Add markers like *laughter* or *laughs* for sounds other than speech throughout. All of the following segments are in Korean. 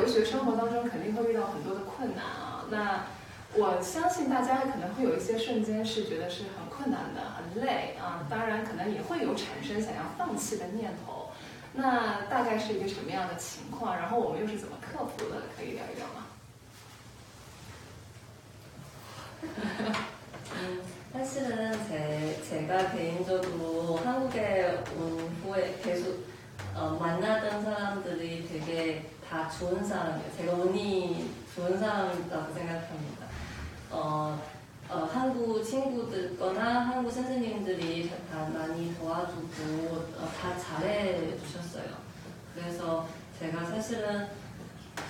留学生活当中肯定会遇到很多的困难啊。那我相信大家可能会有一些瞬间是觉得是很困难的、很累啊，当然可能也会有产生想要放弃的念头。那大概是一个什么样的情况？然后我们又是怎么克服的？可以聊一聊吗？ *laughs* 음, 사실은 제, 제가 개인적으로 한국에 온 후에 계속 어, 만나던 사람들이 되게 다 좋은 사람이에요. 제가 운이 좋은 사람이라고 생각합니다. 어, 어, 한국 친구들거나 한국 선생님들이 다 많이 도와주고 어, 다 잘해 주셨어요. 그래서 제가 사실은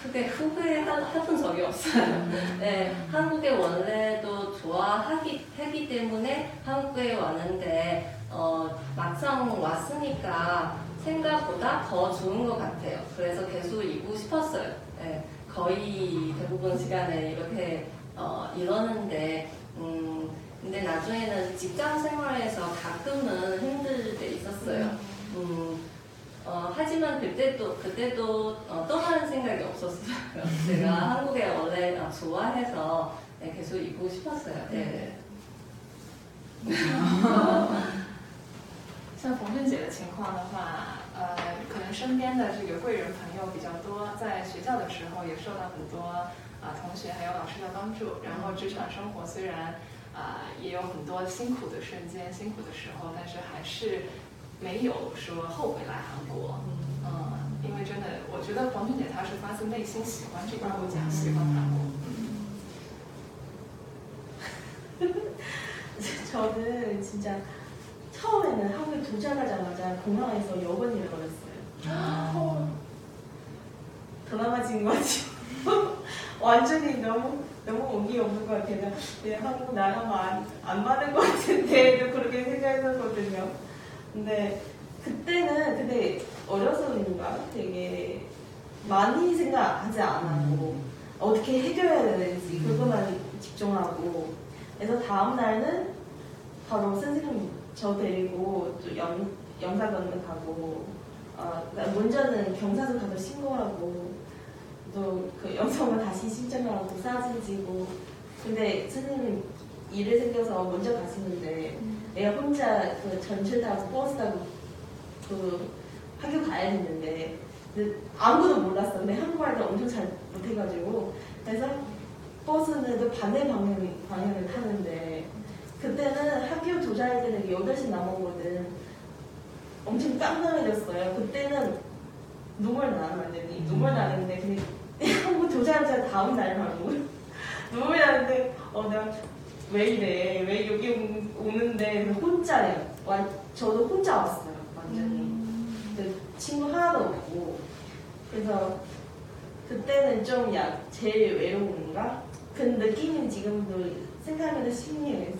크게 후회해본 적이 없어요. 네, 한국에 원래도 좋아하기 하기 때문에 한국에 왔는데 어, 막상 왔으니까 생각보다 더 좋은 것 같아요. 그래서 계속 있고 싶었어요. 네, 거의 대부분 시간에 이렇게 어, 이러는데 음, 근데 나중에는 직장 생활에서 가끔은 힘들 때 있었어요. 음, 어, 하지만 그때도 그때도 어, 떠나는 생각이 없었어요. *laughs* 제가 한국에 원래 어, 좋아해서 네, 계속 있고 싶었어요. 네. *laughs* 像冯振姐的情况的话，呃，可能身边的这个贵人朋友比较多，在学校的时候也受到很多啊、同学还有老师的帮助，然后职场生活虽然啊、也有很多辛苦的瞬间、辛苦的时候，但是还是没有说后悔来韩国。嗯，因为真的，我觉得冯振姐她是发自内心喜欢这个国家，喜欢韩国。 *laughs* 저는 진짜 처음에는 한국에 도착하자마자 공항에서 여번일을 걸렸어요. 드라마진 거지. 완전히 너무 너무 온기 없는 것 같아요. 네, 한국 나가면 안, 안 맞는 것 같은데 *laughs* 그렇게 생각했었거든요. 근데 그때는 근데 어려서 그런가 되게 많이 생각하지 않았고 어떻게 해결해야 되는지 그것만 집중하고 그래서 다음 날은 바로 선생님 저 데리고 또 영, 영사관을 가고 어, 먼저는 경사서 가서 신고하고. 또 그 영상을 다시 신청하고 사진 찍고. 근데 선생님 일이 생겨서 먼저 가시는데 내가 혼자 그 전철 타고 버스 타고 그 학교 가야 했는데 근데 아무도 몰랐어. 근데 한국말도 엄청 잘 못해가지고. 그래서 버스는 또 반대 방향, 방향을 타는데 그때는 학교 도착할 때는 8시 남았거든. 엄청 깜깜해졌어요. 그때는 눈물 나는 완전히 눈물 나는데 근데 한국 도착하자 다음 날 바로 *laughs* 눈물 나는데 어 내가 왜 이래? 왜 여기 오- 오는데? 혼자예요. 완, 저도 혼자 왔어요 완전히. 근데 친구 하나도 없고. 그래서 그때는 좀약 제일 외로운가? 그 느낌은 지금도 생각하면 신기해. 그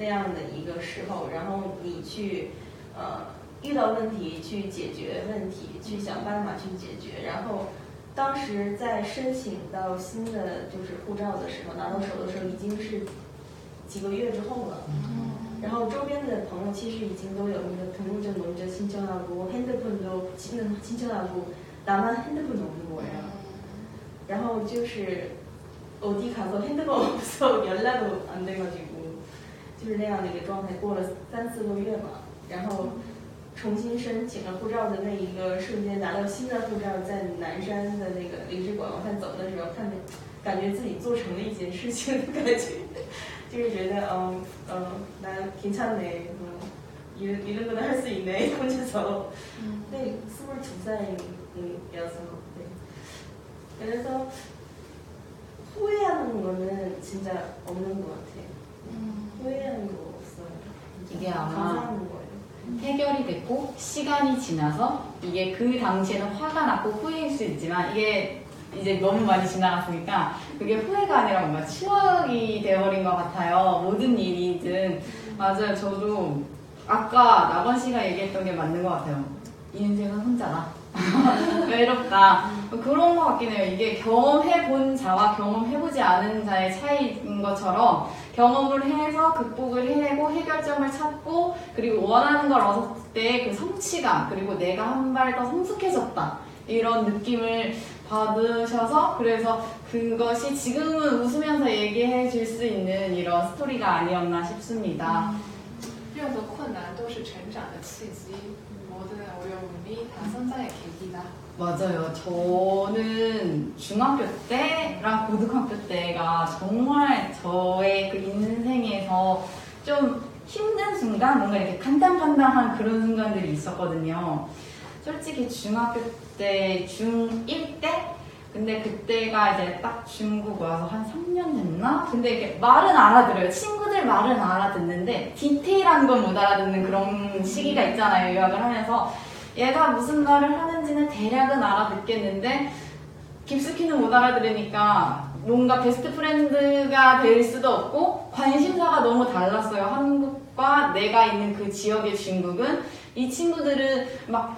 那样的一个时候，然后你去呃遇到问题去解决问题，去想办法去解决，然后当时在申请到新的就是护照的时候，拿到手的时候已经是几个月之后了。然后周边的朋友其实已经都有那个등록증먼저신청하고핸드폰도신신청하고나만핸드폰이없는거예요。然后就是어디가서핸드폰없어연락도안돼가지고 就是那样的一个状态，过了三四个月吧，然后重新申请了护照的那一个瞬间，拿到新的护照，在南山的那个领事馆往上走的时候，看着感觉自己做成了一件事情的感觉，*laughs* 就是觉得嗯嗯，나괜찮네음이런이런거도할수있네 혼자서 네, 22살이어서 네. 그래서 후회하는 거는 진짜 없는 것 같아요. 후회하는 거 없어요. 이게 아마 감사하는 거예요. 해결이 됐고 시간이 지나서 이게 그 당시에는 화가 났고 후회일 수 있지만 이게 이제 너무 많이 지나갔으니까 그게 후회가 아니라 뭔가 추억이 되어버린 것 같아요. 모든 일이든 맞아요. 저도 아까 나건 씨가 얘기했던 게 맞는 것 같아요. 인생은 혼자다. *laughs* 외롭다. 그런 것 같긴 해요. 이게 경험해본 자와 경험해보지 않은 자의 차이인 것처럼 경험을 해서 극복을 해내고 해결점을 찾고 그리고 원하는 걸 얻었을 때 그 성취감 그리고 내가 한 발 더 성숙해졌다. 이런 느낌을 받으셔서 그래서 그것이 지금은 웃으면서 얘기해 줄 수 있는 이런 스토리가 아니었나 싶습니다. 任何困难都是成长的契机， 모든 어려움이다성장의계기다。 맞아요. 저는 중학교 때랑 고등학교 때가 정말 저의 그 인생에서 좀 힘든 순간, 뭔가 이렇게 간당간당한 그런 순간들이 있었거든요. 솔직히 중학교 때, 중1 때? 근데 그때가 이제 딱 중국 와서 한 3년 됐나? 근데 이게 말은 알아들어요. 친구들 말은 알아듣는데 디테일한 건 못 알아듣는 그런 시기가 있잖아요. 유학을 하면서. 얘가 무슨 말을 하는지는 대략은 알아듣겠는데 깊숙이는 못 알아들으니까 뭔가 best friend가 될 수도 없고 관심사가 너무 달랐어요. 한국과 내가 있는 그 지역의 중국은 이 친구들은 막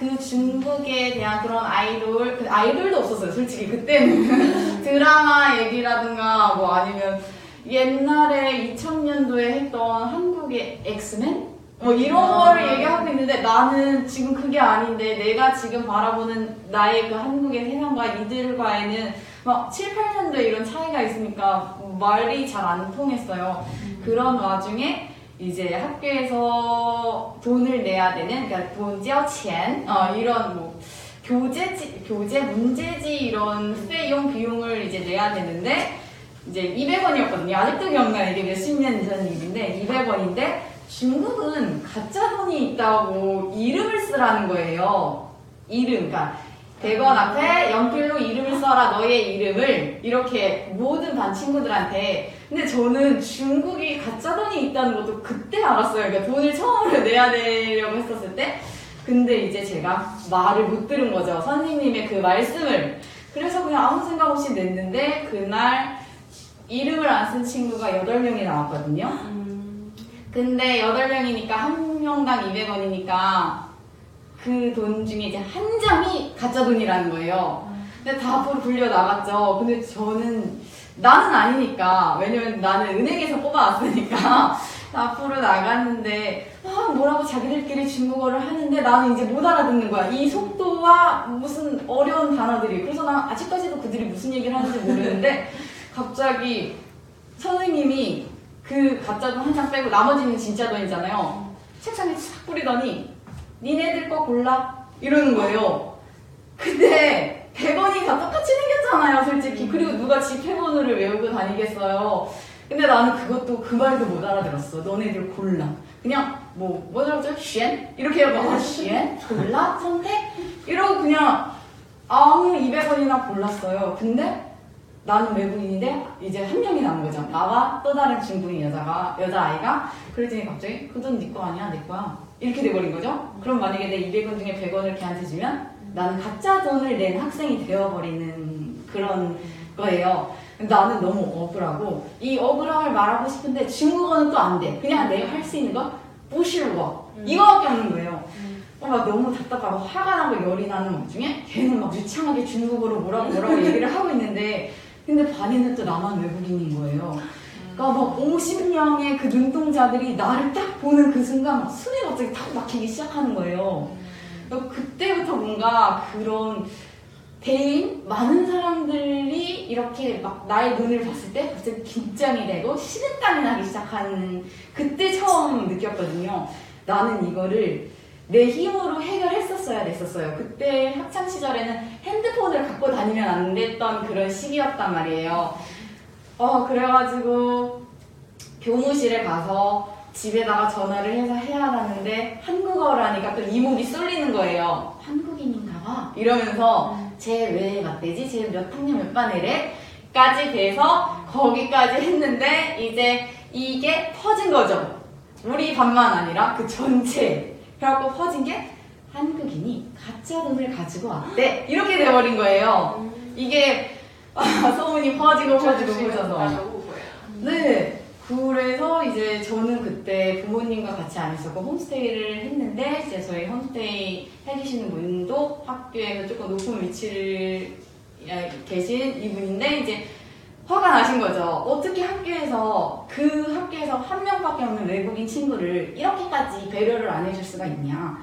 그 중국에 대한 그런 아이돌, 그 아이돌도 없었어요. 솔직히 그때는 *laughs* 드라마 얘기라든가 뭐 아니면 옛날에 2000년도에 했던 한국의 엑스맨? 뭐 이런 거를 얘기하고 있는데 나는 지금 그게 아닌데 내가 지금 바라보는 나의 그 한국의 세상과 이들과에는 막 7, 8년도에 이런 차이가 있으니까 말이 잘 안 통했어요. 그런 와중에 이제 학교에서 돈을 내야 되는 그러니까 돈交钱 어, 이런 뭐 교재지 교재 문제지 이런 수费용 비용을 이제 내야 되는데 이제 200원이었거든요. 아직도 기억나요. 이게 몇십 년 전 일인데 200원인데 중국은 가짜 돈이 있다고 이름을 쓰라는 거예요. 이름, 그러니까 100원 앞에 연필로 이름을 써라 너의 이름을 이렇게 모든 반 친구들한테 근데 저는 중국이 가짜 돈이 있다는 것도 그때 알았어요. 그러니까 돈을 처음으로 내야 되려고 했었을 때 근데 이제 제가 말을 못 들은 거죠. 선생님의 그 말씀을 그래서 그냥 아무 생각 없이 냈는데 그날 이름을 안 쓴 친구가 8명이 나왔거든요. 음, 근데 8명이니까 한 명당 200원이니까 그 돈 중에 이제 한 장이 가짜 돈이라는 거예요. 근데 다 앞으로 불려 나갔죠. 근데 저는 나는 아니니까 왜냐면 나는 은행에서 뽑아왔으니까 *laughs* 앞으로 나갔는데 막 뭐라고 자기들끼리 중국어를 하는데 나는 이제 못 알아듣는 거야. 이 속도와 무슨 어려운 단어들이. 그래서 난 아직까지도 그들이 무슨 얘기를 하는지 모르는데 *laughs* 갑자기 선생님이 그 가짜 돈 한 장 빼고 나머지는 진짜 돈이잖아요. 책상에 싹 뿌리더니 니네들 거 골라 이러는 거예요. 근데 100원이 다 똑같이 생겼잖아요, 솔직히. 그리고 누가 지폐번호를 외우고 다니겠어요. 근데 나는 그것도 그 말도 못 알아들었어. 너네들 골라. 그냥 뭐 뭐라고 죠 쉔? 이렇게 해봐. 아, 쉔? 골라? 선택? 이러고 그냥 아무 200원이나 골랐어요. 근데 나는 외국인인데 이제 한 명이 남은 거죠. 나와 또 다른 중국인 여자가 여자 아이가 그랬더니 갑자기 그돈 네 거 아니야 내 거야 이렇게 돼버린 거죠. 그럼 만약에 내 200원 중에 100원을 걔한테 주면 나는 가짜 돈을 낸 학생이 되어버리는 그런 거예요. 나는 너무 억울하고 이 억울함을 말하고 싶은데 중국어는 또 안 돼. 그냥 내가 할 수 있는 건 부실워 이거밖에 없는 거예요. 어, 막 너무 답답하고 화가 나고 열이 나는 와중에 걔는 막 유창하게 중국어로 뭐라고 뭐라고 얘기를 하고 있는데 근데 반에는 또 나만 외국인인 거예요. 그러니까 막 50명의 그 눈동자들이 나를 딱 보는 그 순간 막 숨이 갑자기 탁 막히기 시작하는 거예요. 그때부터 뭔가 그런 대인 많은 사람들이 이렇게 막 나의 눈을 봤을 때 갑자기 긴장이 되고 식은땀이 나기 시작하는 그때 처음 느꼈거든요. 나는 이거를 내 힘으로 해결했었어야 됐었어요. 그때 학창 시절에는 핸드폰을 갖고 다니면 안 됐던 그런 시기였단 말이에요. 어 그래가지고 교무실에 가서 집에다가 전화를 해서 해야 하는데 한국어라니까 또 이목이 쏠리는 거예요. 한국인인가 봐. 이러면서 쟤왜 맞대지? 쟤 몇 학년 몇 반이래? 까지 돼서 거기까지 했는데 이제 이게 퍼진 거죠. 우리 반만 아니라 그 전체 그래갖고 퍼진 게 한국인이 가짜 돈을 가지고 왔대. 이렇게 돼버린 거예요. 이게 아, 소문이 퍼지고 퍼지고 퍼져서. 음. 네. 그래서 이제 저는 그때 부모님과 같이 안 있었고 홈스테이를 했는데 이제 저희 홈스테이 해주시는 분도 학교에서 조금 높은 위치를 계신 이분인데 이제 화가 나신 거죠. 어떻게 학교에서 그 학교에서 한 명밖에 없는 외국인 친구를 이렇게까지 배려를 안 해줄 수가 있냐.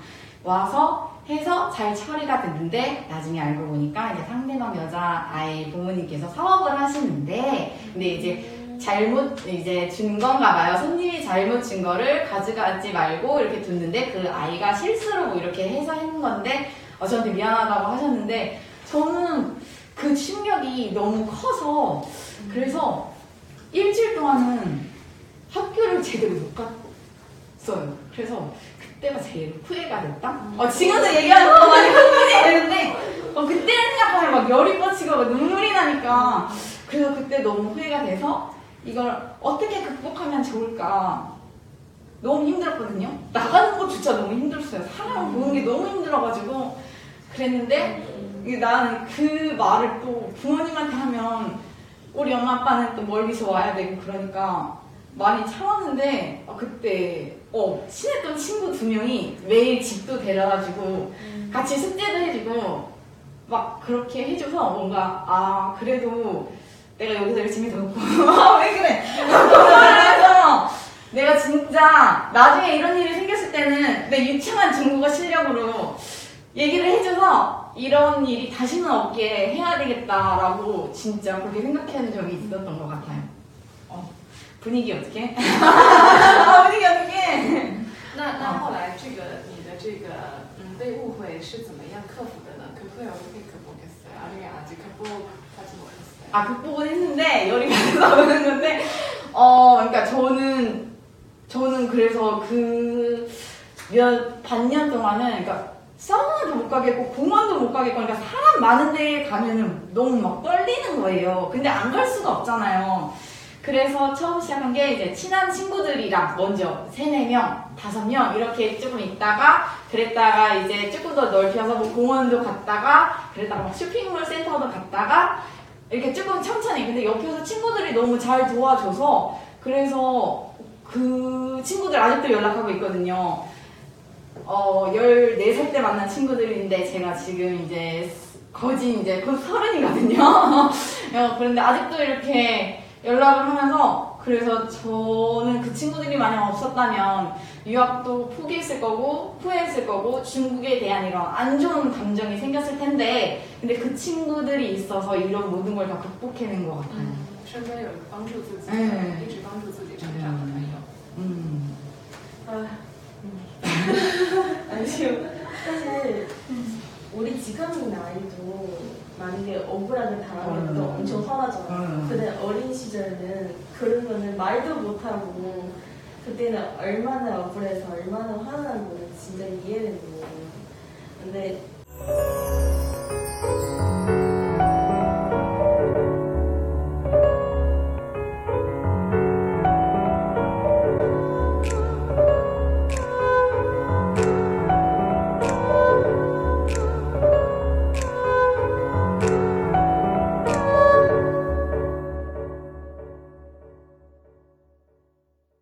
와서 해서 잘 처리가 됐는데 나중에 알고 보니까 이제 상대방 여자 아이 부모님께서 사업을 하시는데 근데 이제 잘못 이제 준 건가 봐요. 손님이 잘못 준 거를 가져가지 말고 이렇게 뒀는데 그 아이가 실수로 뭐 이렇게 해서 한 건데 어, 저한테 미안하다고 하셨는데 저는 그 충격이 너무 커서 그래서 일주일 동안은 학교를 제대로 못 갔어요. 그래서 그때가 제일 후회가 됐다? 어, 지금도 얘기하는 거 많이 흥분이 되는데 어, 그때는 생각하면 막 열이 뻗치고 막 눈물이 나니까 그래서 그때 너무 후회가 돼서 이걸 어떻게 극복하면 좋을까 너무 힘들었거든요. 나가는 것조차 너무 힘들었어요. 사람을 보는 게 너무 힘들어가지고 그랬는데 나는 그 말을 또 부모님한테 하면 우리 엄마 아빠는 또 멀리서 와야 되고 그러니까 많이 참았는데 아, 그때 어 친했던 친구 두 명이 매일 집도 데려가지고 같이 숙제도 해주고 막 그렇게 해줘서 뭔가 아 그래도 내가 여기서 열심히 들었고. *laughs* 왜 그래? 그래서 내가 진짜 나중에 이런 일이 생겼을 때는 내 유창한 중국어 실력으로 얘기를 해줘서 이런 일이 다시는 없게 해야 되겠다라고 진짜 그렇게 생각하는 적이 있었던 것 같아요. 어, 분위기 어떻게? *laughs* 아, 분위기 어떻게? 那那后来这个你的这个嗯被误会是怎么样克服的呢？그후에어떻게극복했어요아니면아직극복하지못했어요 아 극복은 했는데 열이 받아서 그런 *laughs* 건데 어 그러니까 저는 저는 그래서 그 몇 반년 동안은 그러니까 사우나도 못 가겠고 공원도 못 가겠고 그러니까 사람 많은 데에 가면은 너무 막 떨리는 거예요. 근데 안 갈 수가 없잖아요. 그래서 처음 시작한 게 이제 친한 친구들이랑 먼저 세네 명, 다섯 명 이렇게 조금 있다가 그랬다가 이제 조금 더 넓혀서 뭐 공원도 갔다가 그랬다가 막 쇼핑몰 센터도 갔다가 이렇게 조금 천천히 근데 옆에서 친구들이 너무 잘 도와줘서 그래서 그 친구들 아직도 연락하고 있거든요. 어, 14살 때 만난 친구들인데 제가 지금 이제 거진 이제 곧 서른이거든요. *laughs* 어, 그런데 아직도 이렇게 연락을 하면서 그래서 저는 그 친구들이 만약 없었다면 유학도 포기했을 거고 후회했을 거고 중국에 대한 이런 안 좋은 감정이 생겼을 텐데 근데 그 친구들이 있어서 이런 모든 걸 다 극복해낸 것 같아요. 身边有帮助自己的，嗯一直帮助自己成长的朋友。 음. 아, 아니요. *laughs* 우리 지금 나이도 만약에 억울하게 당하면 또 음. 엄청 화나잖아요. 음. 근데 어린 시절에는 그러면은 말도 못하고 그때는 얼마나 억울해서 얼마나 화나는